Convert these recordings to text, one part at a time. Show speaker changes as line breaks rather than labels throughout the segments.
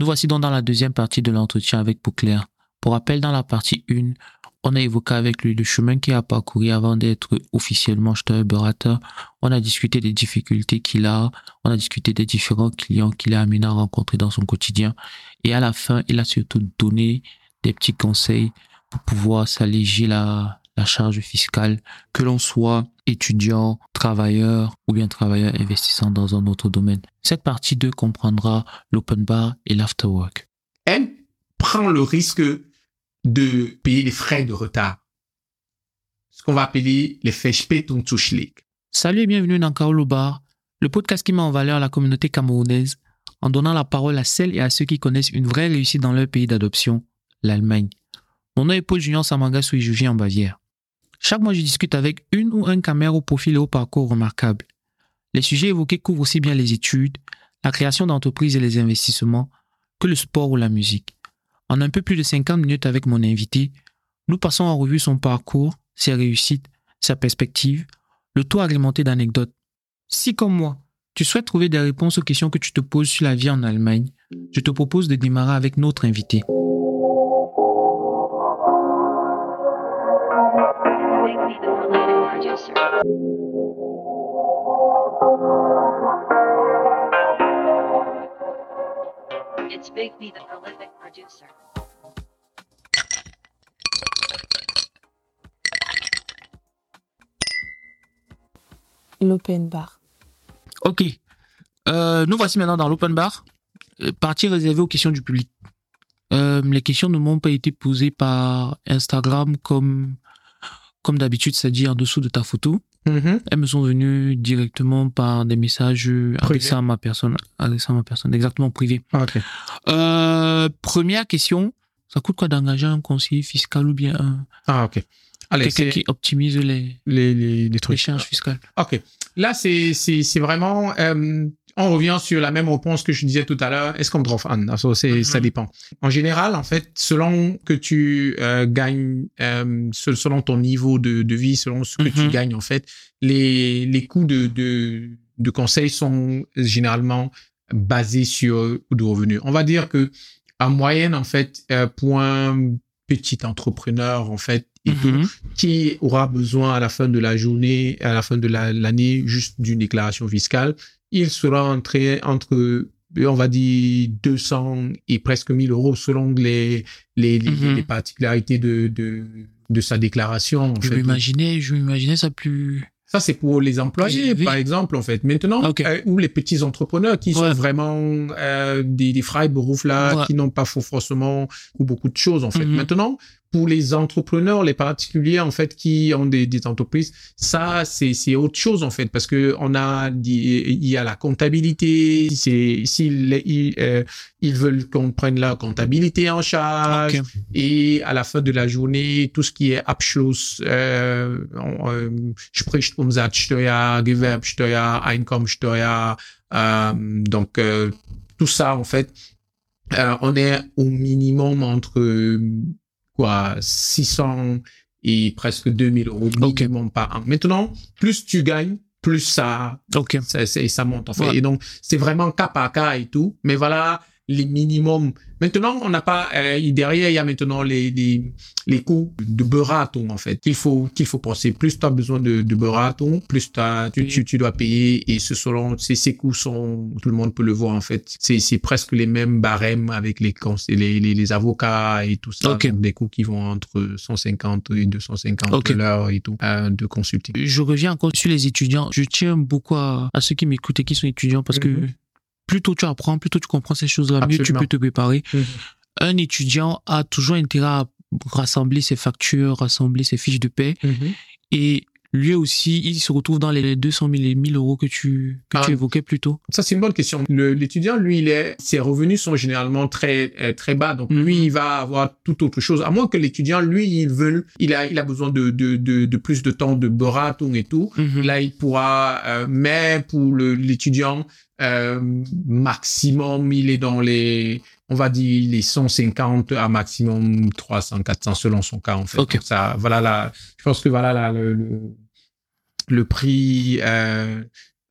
Nous voici donc dans la deuxième partie de l'entretien avec Bouclair. Pour rappel, dans la partie 1, on a évoqué avec lui le chemin qu'il a parcouru avant d'être officiellement jeteur beurateur. On a discuté des difficultés qu'il a. On a discuté des différents clients qu'il a amené à rencontrer dans son quotidien. Et à la fin, il a surtout donné des petits conseils pour pouvoir s'alléger la, la charge fiscale, que l'on soit étudiant, travailleur ou bien travailleur investissant dans un autre domaine. Cette partie 2 comprendra l'open bar et l'afterwork.
Elle prend le risque de payer les frais de retard. Ce qu'on va appeler les Verspätungszuschläge.
Salut et bienvenue dans Kaolo Bar, le podcast qui met en valeur la communauté camerounaise en donnant la parole à celles et à ceux qui connaissent une vraie réussite dans leur pays d'adoption, l'Allemagne. Mon nom est Paul Junior Samanga Souijuji en Bavière? Chaque mois, je discute avec une ou un caméra au profil et au parcours remarquable. Les sujets évoqués couvrent aussi bien les études, la création d'entreprises et les investissements que le sport ou la musique. En un peu plus de 50 minutes avec mon invité, nous passons en revue son parcours, ses réussites, sa perspective, le tout agrémenté d'anecdotes. Si comme moi, tu souhaites trouver des réponses aux questions que tu te poses sur la vie en Allemagne, je te propose de démarrer avec notre invité.
It's Big B, the prolific producer.
L'open bar.
Ok. Euh, nous voici maintenant dans l'open bar. Euh, Partie réservée aux questions du public. Euh, les questions ne m'ont pas été posées par Instagram comme, comme d'habitude, c'est-à-dire en dessous de ta photo. Elles me sont venues directement par des messages adressés à ma personne, adressés à ma personne, exactement privé.
Ah, ok.
Euh, première question. Ça coûte quoi d'engager un conseiller fiscal ou bien un,
Ah, ok. Allez,
quelqu'un
c'est
qui optimise les,
les, les, les
les
trucs.
charges fiscales?
Ok. Là, c'est, c'est, c'est vraiment, euh, on revient sur la même réponse que je disais tout à l'heure. Est-ce qu'on drauf an? Ça, c'est,
Mhm.
ça dépend. En général, en fait, selon que tu euh, gagnes, euh, se- selon ton niveau de, de vie, selon ce que tu
Mhm.
gagnes, en fait, les, les coûts de, de, de conseil sont généralement basés sur de revenus. On va dire que en moyenne, en fait, euh, pour un petit entrepreneur, en fait, et tout,
Mhm.
qui aura besoin à la fin de la journée, à la fin de la- l'année, juste d'une déclaration fiscale, il sera entré entre, on va dire, 200 et presque 1000 euros selon les, les, les,
Mhm.
les particularités de, de, de sa déclaration. En
Je m'imaginais, je m'imaginais ça plus.
Ça, c'est pour les employés,
Oui.
par exemple, en fait. Maintenant, euh, ou les petits entrepreneurs qui
Ouais.
sont vraiment euh, des, des Freiberufler,
Ouais.
qui n'ont pas for- forcément ou beaucoup de choses, en fait.
Mhm.
Maintenant, pour les entrepreneurs, les particuliers, en fait, qui ont des, des entreprises, ça, c'est c'est autre chose, en fait, parce que on a, il y a la comptabilité, c'est s'ils ils, euh, ils veulent qu'on prenne la comptabilité en charge, et à la fin de la journée, tout ce qui est Abschluss, euh, euh, spricht Umsatzsteuer, Gewerbsteuer, Einkommensteuer, euh, donc euh, tout ça en fait, euh, on est au minimum entre euh, quoi 600 et presque 2000 euros minimum par an. Maintenant, plus tu gagnes, plus ça ça, c'est- ça monte en fait.
Ouais.
Et donc, c'est vraiment cas par cas et tout. Mais voilà les minimums. Maintenant, on n'a pas euh, derrière il y a maintenant les les, les coûts de beuraton en fait qu'il faut qu'il faut penser. Plus tu as besoin de, de beuraton, plus t'as- tu, tu tu dois payer et ce selon ces ces coûts sont tout le monde peut le voir en fait. C'est c'est presque les mêmes barèmes avec les les les, les avocats et tout ça. Donc, des coûts qui vont entre 150 et 250
Ok.
l'heure et tout euh, de consulting.
Je reviens encore sur les étudiants. Je tiens beaucoup à, à ceux qui m'écoutent et qui sont étudiants parce que
Mhm.
Plus tôt tu apprends, plus tôt tu comprends ces choses-là, mieux tu peux te préparer.
Mhm.
Un étudiant a toujours intérêt à rassembler ses factures, rassembler ses fiches de paie et lui aussi, il se retrouve dans les 200 000 et 1000 euros que tu, que
Ah.
tu évoquais plus tôt.
Ça, c'est une bonne question. L'étudiant, lui, il est, ses revenus sont généralement très, euh, très bas. Donc,
Mhm.
lui, il va avoir tout autre chose. À moins que l'étudiant, lui, il veut, il a, il a besoin de, de, de, de plus de temps de beratung et tout.
Mhm.
Là, il pourra, euh, mais pour le- l'étudiant, euh, maximum, il est dans les, on va dire, les 150 à maximum 300, 400 selon son cas, en fait. Ça, voilà la, je pense que voilà le, le, le prix, euh,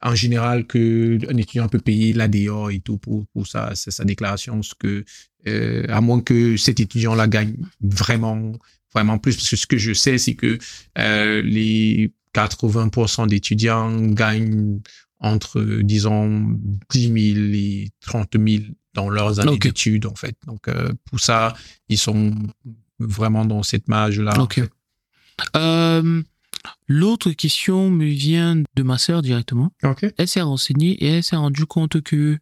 en général que un étudiant peut payer l'ADA et tout pour, pour sa, sa, sa déclaration, ce que, euh, à moins que cet étudiant-là gagne vraiment, vraiment plus. Parce que ce que je sais, c'est que euh, les 80% d'étudiants gagnent entre, disons, 10 000 et 30 000 dans leurs années d'études, en fait. Donc, euh, pour ça, ils sont vraiment dans cette marge-là. en
Ok.
fait.
Euh, L'autre question me vient de ma sœur directement. Elle s'est renseignée et elle s'est rendue compte que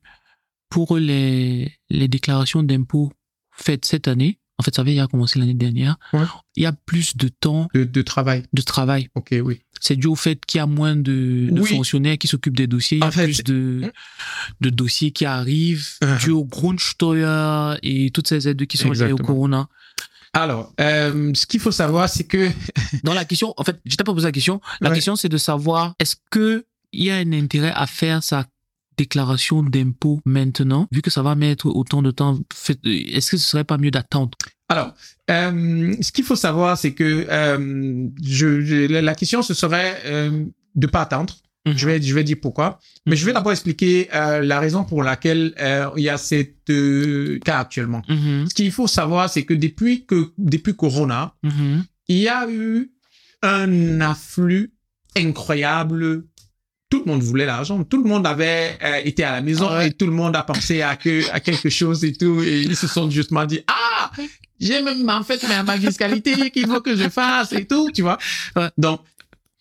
pour les, les déclarations d'impôts faites cette année, en fait, ça avait déjà commencé l'année dernière,
Ouais.
il y a plus de temps
De, de travail.
de travail.
OK, oui.
C'est dû au fait qu'il y a moins de, de
Oui.
fonctionnaires qui s'occupent des dossiers, il y a
En fait,
plus de, de dossiers qui arrivent
Uh-huh.
dû au Grundsteuer et toutes ces aides qui sont liées au. Corona.
Alors, euh, ce qu'il faut savoir, c'est que
Dans la question, en fait, je t'ai pas posé la question. La
Ouais.
question, c'est de savoir est-ce que il y a un intérêt à faire sa déclaration d'impôt maintenant, vu que ça va mettre autant de temps. fait- Est-ce que ce serait pas mieux d'attendre?
Alors, euh, ce qu'il faut savoir, c'est que euh, je, je- la question, ce serait euh, de pas attendre.
Mhm.
Je vais, je vais dire pourquoi. Mais je vais d'abord expliquer euh, la raison pour laquelle euh, il y a cette euh, cas actuellement.
Mhm,
Ce qu'il faut savoir, c'est que depuis que depuis Corona,
mhm.
il y a eu un afflux incroyable. Tout le monde voulait l'argent. Tout le monde avait euh, été à la maison
Ouais.
et tout le monde a pensé à que à quelque chose et tout. Et ils se sont justement dit ah j'ai même en fait ma, ma fiscalité qu'il faut que je fasse et tout, tu vois. Donc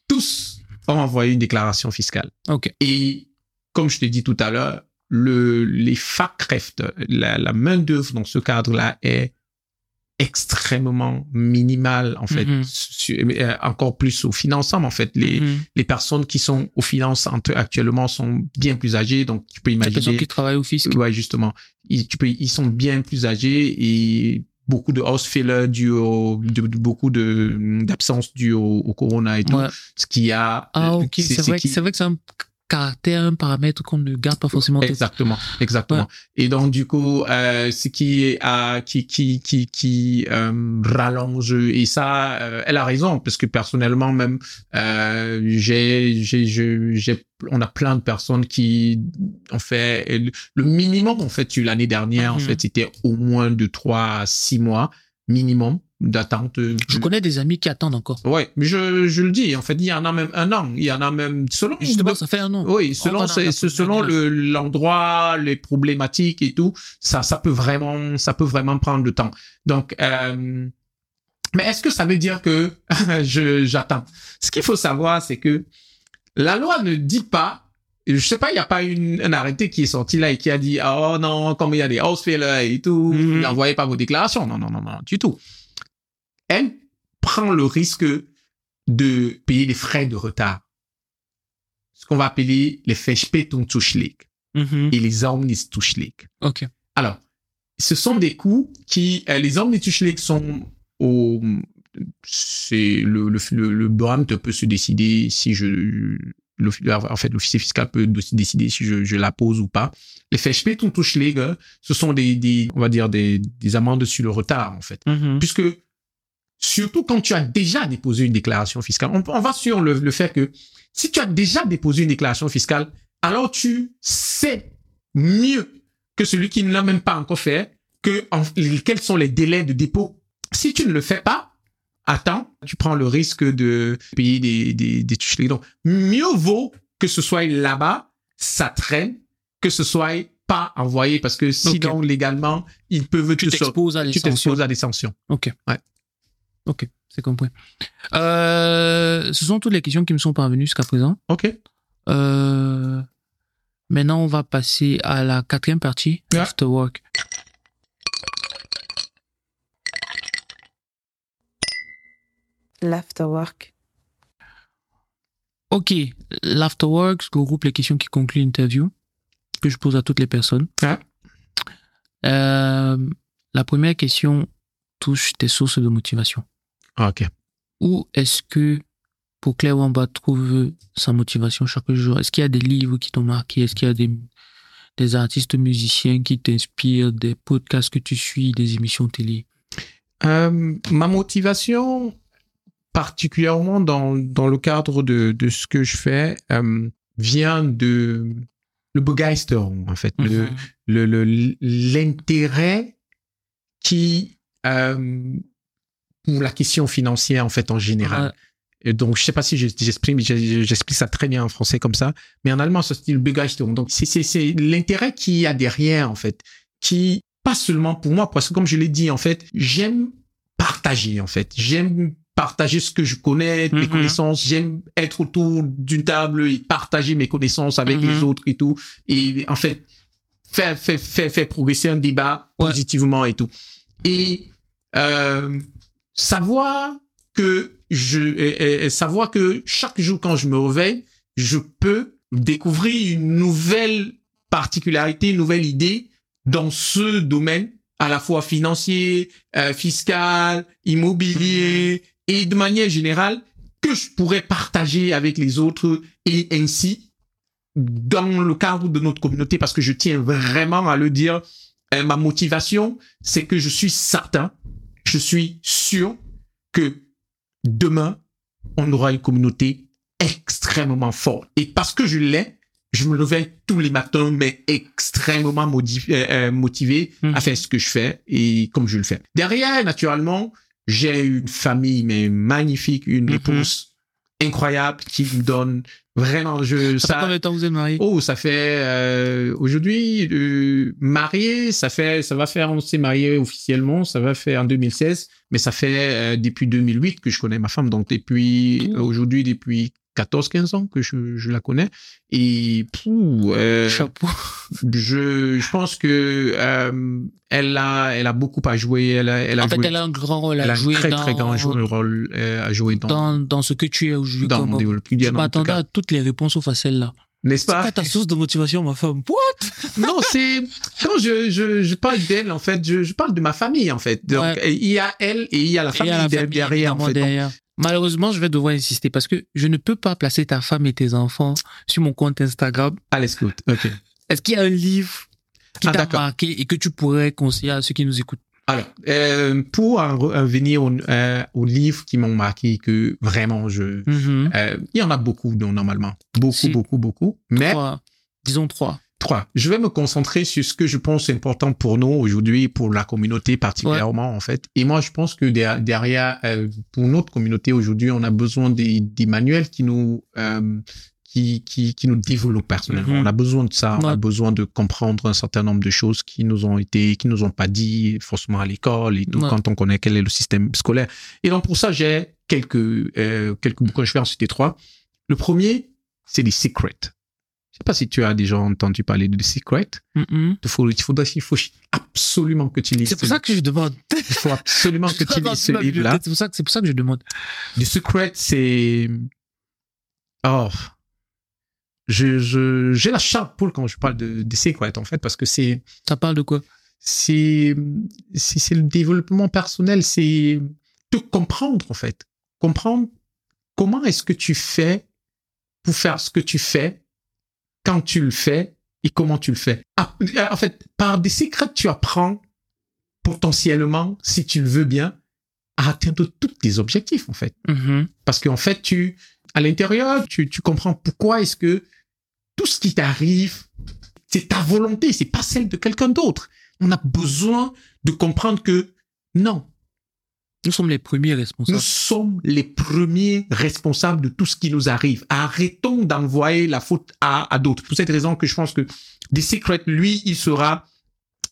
tous ont envoyé une déclaration fiscale.
Ok.
Et comme je t'ai dit extrêmement minimale, en fait.
Mhm.
Su- euh, encore plus au financement, en fait. Les,
Mhm.
les personnes qui sont au financement actuellement sont bien plus âgées, donc tu peux
Les personnes
imaginer.
qui travaillent au fisc.
Ouais, justement. Ils, tu peux, ils sont bien plus âgés et beaucoup de house failure dû au, de, de- beaucoup de, d'absence due au, au corona et tout.
Ouais.
Ce qui a.
Ah
euh,
ok, c'est vrai,
qui-
c'est vrai que c'est un caractère, un paramètre qu'on ne garde pas forcément.
Exactement, exactement. Et donc du coup, euh, ce qui est à qui qui qui qui euh, rallonge et ça, euh, elle a raison parce que personnellement même, euh, j'ai j'ai j'ai on a plein de personnes qui ont fait le minimum en fait l'année dernière en
Mhm.
fait c'était au moins de trois à six mois minimum d'attente.
Je connais des amis qui attendent encore.
Ouais, mais je je le dis en fait il y en a même un an, il y en a même selon
Justement, ça fait un an.
oui,
On
selon, c'est- selon le, l'endroit, les problématiques et tout, ça, ça peut vraiment, ça peut vraiment prendre du temps. Donc, euh, mais est-ce que ça veut dire que je, j'attends? Ce qu'il faut savoir, c'est que la loi ne dit pas, je sais pas, il n'y a pas une, un arrêté qui est sorti là et qui a dit, oh non, comme il y a des house et tout,
Mhm.
n'envoyez pas vos déclarations. Non, non, non, non, du tout. Elle prend le risque de payer les frais de retard ce qu'on va appeler les Verspätungszuschläge
Mhm.
et les Omnizuschläge.
Ok.
Alors, ce sont des coûts qui, euh, les Omnizuschläge sont au, c'est le, le, le, le peut se décider si je, le- en fait, l'officier fiscal peut décider si je, je la pose ou pas. Les Verspätungszuschläge, ce sont des, des, on va dire des, des amendes sur le retard, en fait
Mhm.
puisque surtout quand tu as déjà déposé une déclaration fiscale, on, on va sur le, le fait que si tu as déjà déposé une déclaration fiscale, alors tu sais mieux que celui qui ne l'a même pas encore fait, que en- quels sont les délais de dépôt. Si tu ne le fais pas, attends, tu prends le risque de payer des, des, des tucheries. Donc, mieux vaut que ce soit là-bas, ça traîne, que ce soit pas envoyé, parce que sinon, légalement, ils peuvent
Tu
te
t'exposes à des
tu
sanctions.
t'exposes à des sanctions.
Ok.
Ouais.
Ok, c'est compris. Euh, ce sont toutes les questions qui me sont parvenues jusqu'à présent.
OK.
Euh, maintenant, on va passer à la quatrième partie,
Ouais.
Afterwork.
L'afterwork.
Ok, l'Afterwork regroupe les questions qui concluent l'interview que je pose à toutes les personnes.
Ouais.
Euh, la première question touche tes sources de motivation.
Ah, OK.
Où est-ce que pour Claire Wamba trouve sa motivation chaque jour? Est-ce qu'il y a des livres qui t'ont marqué? Est-ce qu'il y a des, des artistes musiciens qui t'inspirent, des podcasts que tu suis, des émissions télé?
Euh, ma motivation, particulièrement dans, dans le cadre de, de ce que je fais, euh, vient de le Begeisterung, en fait, le,
Mhm.
le, le- l'intérêt qui euh, pour la question financière en fait en général. Et donc je sais pas si je- j'exprime je- j'explique ça très bien en français comme ça, mais en allemand ça se dit le Begeisterung. Donc c'est c'est c'est l'intérêt qu'il y a derrière en fait, qui pas seulement pour moi parce que comme je l'ai dit en fait, j'aime partager en fait, j'aime partager ce que je connais, mes
Mhm.
connaissances, j'aime être autour d'une table et partager mes connaissances avec les autres et tout et en fait faire faire faire, faire progresser un débat
Ouais.
positivement et tout. Et euh, savoir que je savoir que chaque jour quand je me réveille, je peux découvrir une nouvelle particularité, une nouvelle idée dans ce domaine à la fois financier, euh, fiscal, immobilier et de manière générale que je pourrais partager avec les autres et ainsi dans le cadre de notre communauté parce que je tiens vraiment à le dire euh, ma motivation c'est que je suis certain je suis sûr que demain on aura une communauté extrêmement forte et parce que je l'ai je me réveille tous les matins mais extrêmement euh, euh, motivé
Mhm.
à faire ce que je fais et comme je le fais derrière naturellement j'ai une famille mais magnifique une
Mhm.
épouse incroyable qui me donne vraiment je
Ça fait combien de temps vous êtes mariés
Oh, ça fait euh, aujourd'hui euh, marié, ça fait ça va faire on s'est marié officiellement, ça va faire en 2016, mais ça fait euh, depuis 2008 que je connais ma femme, donc depuis aujourd'hui depuis 14 15 ans que je, je la connais et pou, euh,
Chapeau.
je je pense que euh, elle a elle a beaucoup à jouer, elle a elle a
En fait, elle a un grand rôle
elle
à
a
jouer
un très
dans,
très grand jou- rôle euh, à jouer dans
dans, dans ce que tu es aujourd'hui.
dans mon développement
Je m'attendais à toutes les réponses sauf à celle-là.
n'est-ce
C'est
pas?
quoi ta source de motivation, ma femme? What?
Non, c'est quand je, je, je parle d'elle en fait, je, je parle de ma famille en fait. Donc
Ouais.
il y a elle et il y a la famille, derrière en fait.
Derrière. Malheureusement, je vais devoir insister parce que je ne peux pas placer ta femme et tes enfants sur mon compte Instagram.
allez, écoute. Ok.
Est-ce qu'il y a un livre qui
Ah,
t'a marqué et que tu pourrais conseiller à ceux qui nous écoutent?
Alors, euh, pour en re- en venir au, euh, aux livres qui m'ont marqué, que vraiment je,
Mhm.
euh, il y en a beaucoup donc, normalement, beaucoup,
Si.
beaucoup, beaucoup. Mais
Trois. Disons trois.
Trois. Je vais me concentrer sur ce que je pense important pour nous aujourd'hui, pour la communauté particulièrement en fait. Et moi, je pense que der- derrière, euh, pour notre communauté aujourd'hui, on a besoin des, des manuels qui nous euh, qui, qui, qui nous développent personnellement.
Mhm.
On a besoin de ça. On a besoin de comprendre un certain nombre de choses qui nous ont été, qui nous ont pas dit forcément à l'école et tout
Ouais.
quand on connaît quel est le système scolaire. Et donc pour ça, j'ai quelques euh, quelques bouquins. Je vais en citer trois. Le premier, c'est les Secrets. Je sais pas si tu as déjà entendu parler de The Secret.
Mhm.
Il faut, il il faut absolument que tu lises.
C'est pour
ce-
ça que je demande.
Il faut absolument que tu lises ce livre-là.
C'est pour ça que pour ça que je demande.
The Secret, c'est, oh, je, je, j'ai la chape pour quand je parle de, de Secret, en fait, parce que c'est,
Ça parle de quoi?
c'est le développement personnel, c'est te comprendre, en fait. Comprendre comment est-ce que tu fais pour faire ce que tu fais, quand tu le fais et comment tu le fais. Ah, En fait, par des secrets, tu apprends potentiellement, si tu le veux bien, à atteindre tous tes objectifs, en fait.
Mhm.
Parce qu'en fait, tu, à l'intérieur, tu, tu comprends pourquoi est-ce que tout ce qui t'arrive, c'est ta volonté, c'est pas celle de quelqu'un d'autre. On a besoin de comprendre que non,
Nous sommes les premiers
nous
responsables.
sommes les premiers responsables de tout ce qui nous arrive. Arrêtons d'envoyer la faute à, à d'autres. Pour cette raison que je pense que The Secret, lui, il sera,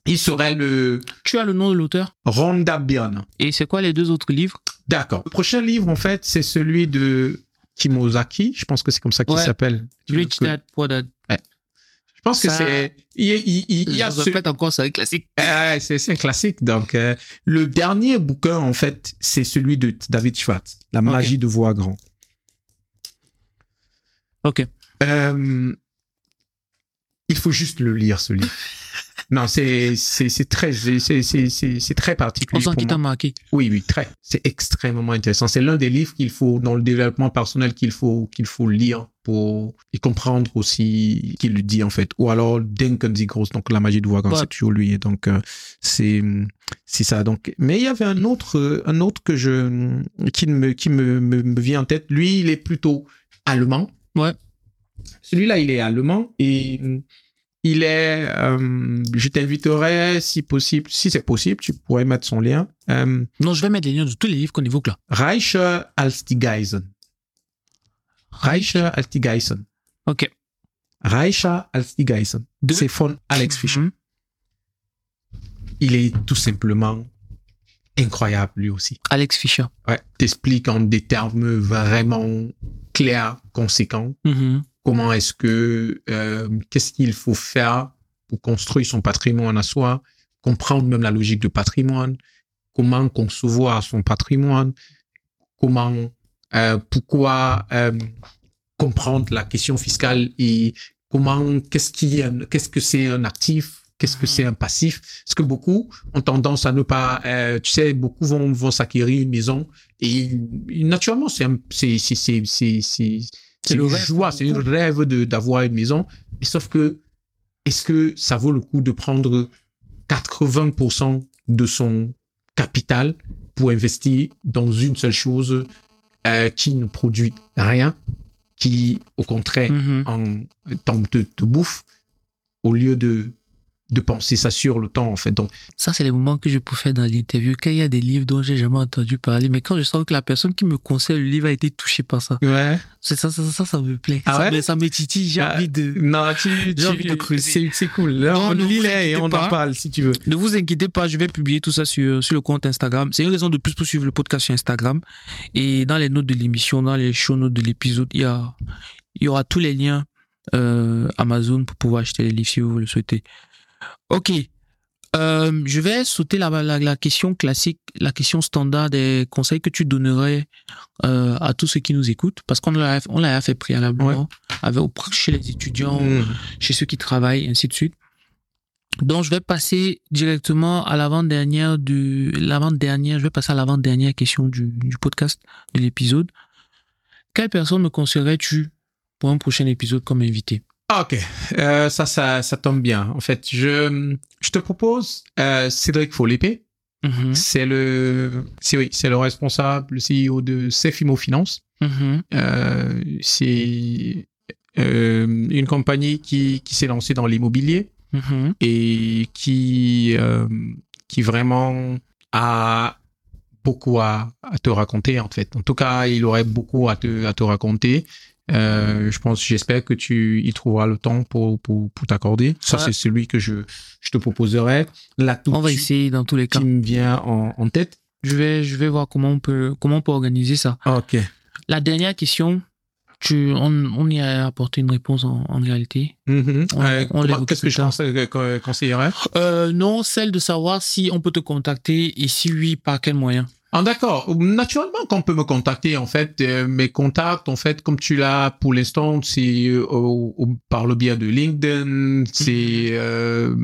il serait le
Tu as le nom de l'auteur?
Rhonda Byrne.
Et c'est quoi les deux autres livres?
D'accord. Le prochain livre, en fait, c'est celui de Kimozaki. Je pense que c'est comme ça qu'il
Ouais.
s'appelle.
Rich Dad Poor Dad.
Je pense que
Ça-
c'est, il, y a- il, il- il y a
je
ce,
répète encore, c'est un classique.
Ah, c'est un classique. Donc, euh, le dernier bouquin, en fait, c'est celui de David Schwartz, La magie de voir grand.
Ok.
Euh, il faut juste le lire, ce livre. Non, c'est très c'est très
On
particulier
sent qu'il t'a marqué.
Oui, oui, très. C'est extrêmement intéressant. C'est l'un des livres qu'il faut dans le développement personnel qu'il faut qu'il faut lire pour y comprendre aussi qu'il dit en fait. Ou alors Denken die Groß, donc la magie de voir
Ouais.
c'est toujours lui. Et donc euh, c'est c'est ça. Donc, mais il y avait un autre euh, un autre que je qui me qui me me, me vient en tête. Lui, il est plutôt allemand.
Ouais.
Celui-là, il est allemand et il est, euh, je t'inviterai, si possible, si c'est possible, tu pourrais mettre son lien. Euh,
Non, je vais mettre les liens de tous les livres qu'on évoque là.
Reich Alstigeisen. Reich Alstigeisen.
Ok.
Reich Alstigeisen.
De-
C'est von Alex Fischer.
Mhm.
Il est tout simplement incroyable, lui aussi.
Alex Fischer.
Ouais. T'explique en des termes vraiment clairs, conséquents,
Mhm.
Comment est-ce que, euh, qu'est-ce qu'il faut faire pour construire son patrimoine à soi, comprendre même la logique de patrimoine, comment concevoir son patrimoine, comment, euh, pourquoi euh, comprendre la question fiscale et comment, qu'est-ce qui, qu'est-ce que c'est un actif, qu'est-ce que
Mhm.
c'est un passif, parce que beaucoup ont tendance à ne pas, euh, tu sais, beaucoup vont vont s'acquérir une maison et, et naturellement c'est un- c'est c'est c'est c'est une
rêve
joie, c'est
beaucoup.
rêve de d'avoir une maison. Et sauf que est-ce que ça vaut le coup de prendre 80% de son capital pour investir dans une seule chose euh, qui ne produit rien, qui au contraire
Mhm.
en de, de bouffe, au lieu de de penser ça sur le temps en fait. Donc
Ça, c'est les moments que je préfère dans l'interview, quand il y a des livres dont j'ai jamais entendu parler, mais quand je sens que la personne qui me conseille le livre a été touchée par ça.
ouais.
C'est ça, ça, ça, ça me plaît.
Ah
ça,
ouais?
me, ça me titille, j'ai
Ah,
envie de...
Non, tu,
J'ai envie de creuser.
C'est cool. Là, on lit et
inquiétez
on en
pas.
parle si tu veux.
Ne vous inquiétez pas, je vais publier tout ça sur, sur le compte Instagram. C'est une raison de plus pour suivre le podcast sur Instagram. Et dans les notes de l'émission, dans les show notes de l'épisode, il y, a, il y aura tous les liens euh, Amazon pour pouvoir acheter les livres si vous le souhaitez. Ok. Euh, je vais sauter la, la, la question classique, la question standard des conseils que tu donnerais euh, à tous ceux qui nous écoutent, parce qu'on l'a on l'a fait préalablement avec, chez les étudiants,
Mm.
chez ceux qui travaillent, ainsi de suite. Donc, je vais passer directement à l'avant-dernière du, l'avant-dernière, je vais passer à l'avant-dernière question du, du podcast, de l'épisode. Quelle personne me conseillerais-tu pour un prochain épisode comme invité?
Ah, Ok, Euh, ça, ça, ça tombe bien. En fait, je, je te propose euh, Cédric Folépé.
Mhm,
C'est le, c'est oui, c'est le responsable, le CEO de Cefimo Finance.
mhm,
Euh, c'est une compagnie qui, qui s'est lancée dans l'immobilier
mhm.
et qui, qui vraiment a beaucoup à, à te raconter en fait. En tout cas, il aurait beaucoup à te, à te raconter. Euh, je pense, j'espère que tu y trouveras le temps pour, pour, pour t'accorder. Ça, c'est celui que je, je te proposerai. Là, tout
On va essayer dans tous les cas.
qui me vient en, en tête.
Je vais, je vais voir comment on peut, comment on peut organiser ça.
Ok.
La dernière question, tu, on, on y a apporté une réponse en, en réalité.
Mhm.
On-
Euh, Qu'est-ce que je euh, co- conseillerais?
Euh, non, celle de savoir si on peut te contacter et si oui, par quel moyen.
Ah, d'accord. Naturellement qu'on peut me contacter, en fait. Euh, mes contacts, en fait, comme tu l'as pour l'instant, c'est euh, par le biais de LinkedIn. C'est euh,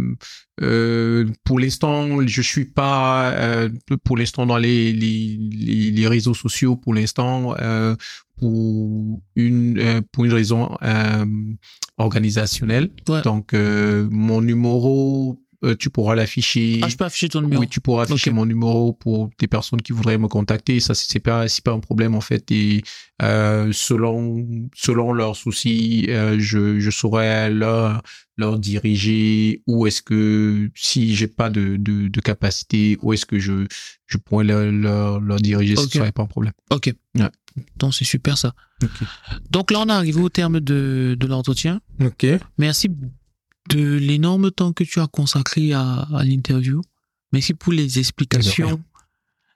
euh, pour l'instant, je suis pas euh, pour l'instant dans les, les, les, les réseaux sociaux. Pour l'instant, euh, pour une euh, pour une raison euh, organisationnelle.
Ouais.
Donc, euh, mon numéro, euh, tu pourras l'afficher.
Ah, je peux afficher ton numéro.
Oui, tu pourras afficher mon numéro pour des personnes qui voudraient me contacter. Ça, c'est pas, c'est pas un problème en fait. Et euh, selon, selon leurs soucis, euh, je, je saurais leur, leur diriger où est-ce que si j'ai pas de, de, de capacité, où est-ce que je, je pourrais leur, leur, leur diriger.
Ok.
Ce serait pas un problème.
Ok.
Ouais.
Donc, c'est super ça. Donc là, on est arrivé au terme de, de l'entretien.
Ok.
Merci de l'énorme temps que tu as consacré à, à l'interview. Merci pour les explications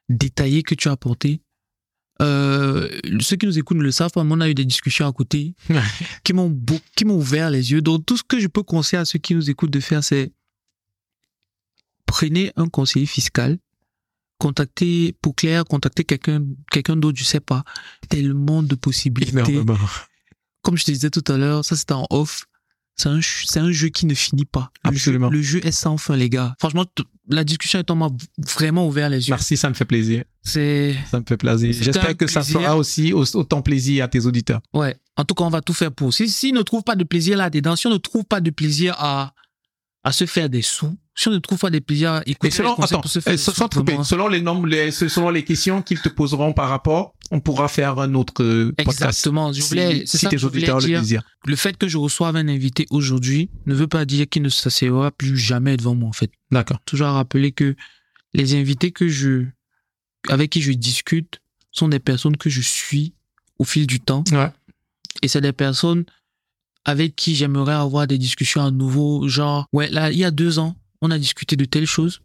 détaillées que tu as apportées. Euh, ceux qui nous écoutent ne le savent pas, mais on a eu des discussions à côté qui m'ont beau- qui m'ont ouvert les yeux. Donc tout ce que je peux conseiller à ceux qui nous écoutent de faire, c'est prenez un conseiller fiscal, contactez pour Claire, contactez quelqu'un quelqu'un d'autre, je sais pas. Tellement de possibilités
Énormément.
comme je te disais tout à l'heure, ça c'était en off. C'est un, c'est un jeu qui ne finit pas. Le
Absolument.
Jeu, le jeu est sans fin, les gars. Franchement, la discussion est m'a vraiment ouvert les yeux.
Merci, ça me fait plaisir.
C'est,
Ça me fait plaisir. J'espère que ça fera aussi au- autant plaisir à tes auditeurs.
ouais. En tout cas, on va tout faire pour. Si, s'ils ne trouvent pas de plaisir là-dedans, si on ne trouve pas de plaisir à, à se faire des sous, si on ne trouve pas des plaisirs écouter
selon, attends,
pour se faire
sans couper, selon les nombres, les, selon les questions qu'ils te poseront par rapport, on pourra faire un autre euh, podcast.
Exactement. Je voulais,
si, si
ça
tes auditeurs. Le
fait que je reçoive un invité aujourd'hui ne veut pas dire qu'il ne s'asseyera plus jamais devant moi, en fait.
D'accord.
Toujours à rappeler que les invités que je, avec qui je discute sont des personnes que je suis au fil du temps.
Ouais.
Et c'est des personnes avec qui j'aimerais avoir des discussions à nouveau, genre, ouais, là, il y a deux ans, on a discuté de telle chose.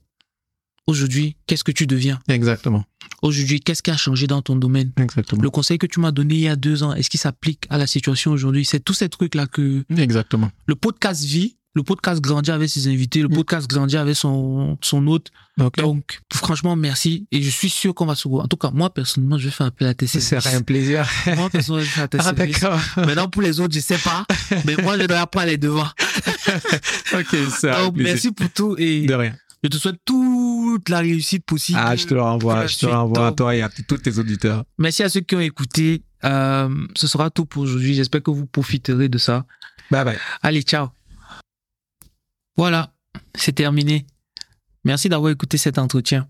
Aujourd'hui, qu'est-ce que tu deviens?
Exactement.
Aujourd'hui, qu'est-ce qui a changé dans ton domaine?
Exactement.
Le conseil que tu m'as donné il y a deux ans, est-ce qu'il s'applique à la situation aujourd'hui? C'est tous ces trucs-là que
Exactement.
le podcast vit, le podcast grandit avec ses invités, le
Mm.
podcast grandit avec son, son hôte.
Ok.
Donc, franchement, merci. Et je suis sûr qu'on va se revoir. En tout cas, moi, personnellement, je vais faire appel à tes
Ce
services.
serait un plaisir.
Moi, personnellement, je vais faire tes
Ah, d'accord.
Maintenant, pour les autres, je sais pas. mais moi, je dois prendre les devants.
ok,
Donc,
plaisir.
merci pour tout et
De rien.
je te souhaite toute la réussite possible.
Ah, je te le renvoie. Je te le renvoie à toi et à tous tes auditeurs.
Merci à ceux qui ont écouté. Euh, ce sera tout pour aujourd'hui. J'espère que vous profiterez de ça.
Bye bye.
Allez, ciao. Voilà, c'est terminé. Merci d'avoir écouté cet entretien.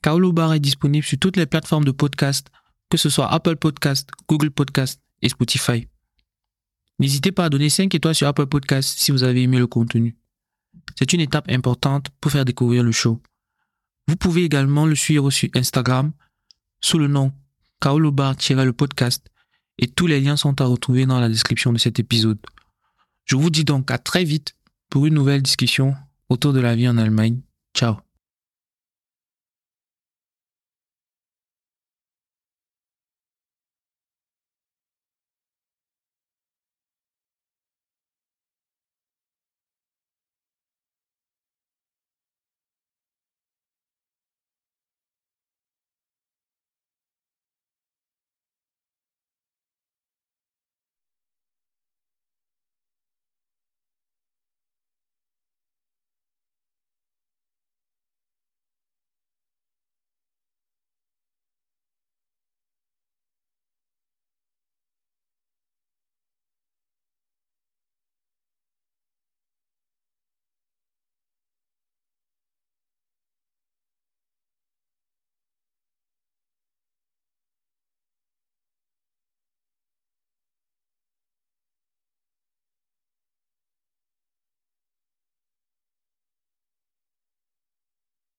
Kaolo Bar est disponible sur toutes les plateformes de podcast, que ce soit Apple Podcast, Google Podcast et Spotify. N'hésitez pas à donner 5 étoiles sur Apple Podcast si vous avez aimé le contenu. C'est une étape importante pour faire découvrir le show. Vous pouvez également le suivre sur Instagram sous le nom Kaolo Bar-le podcast et tous les liens sont à retrouver dans la description de cet épisode. Je vous dis donc à très vite pour une nouvelle discussion autour de la vie en Allemagne. Ciao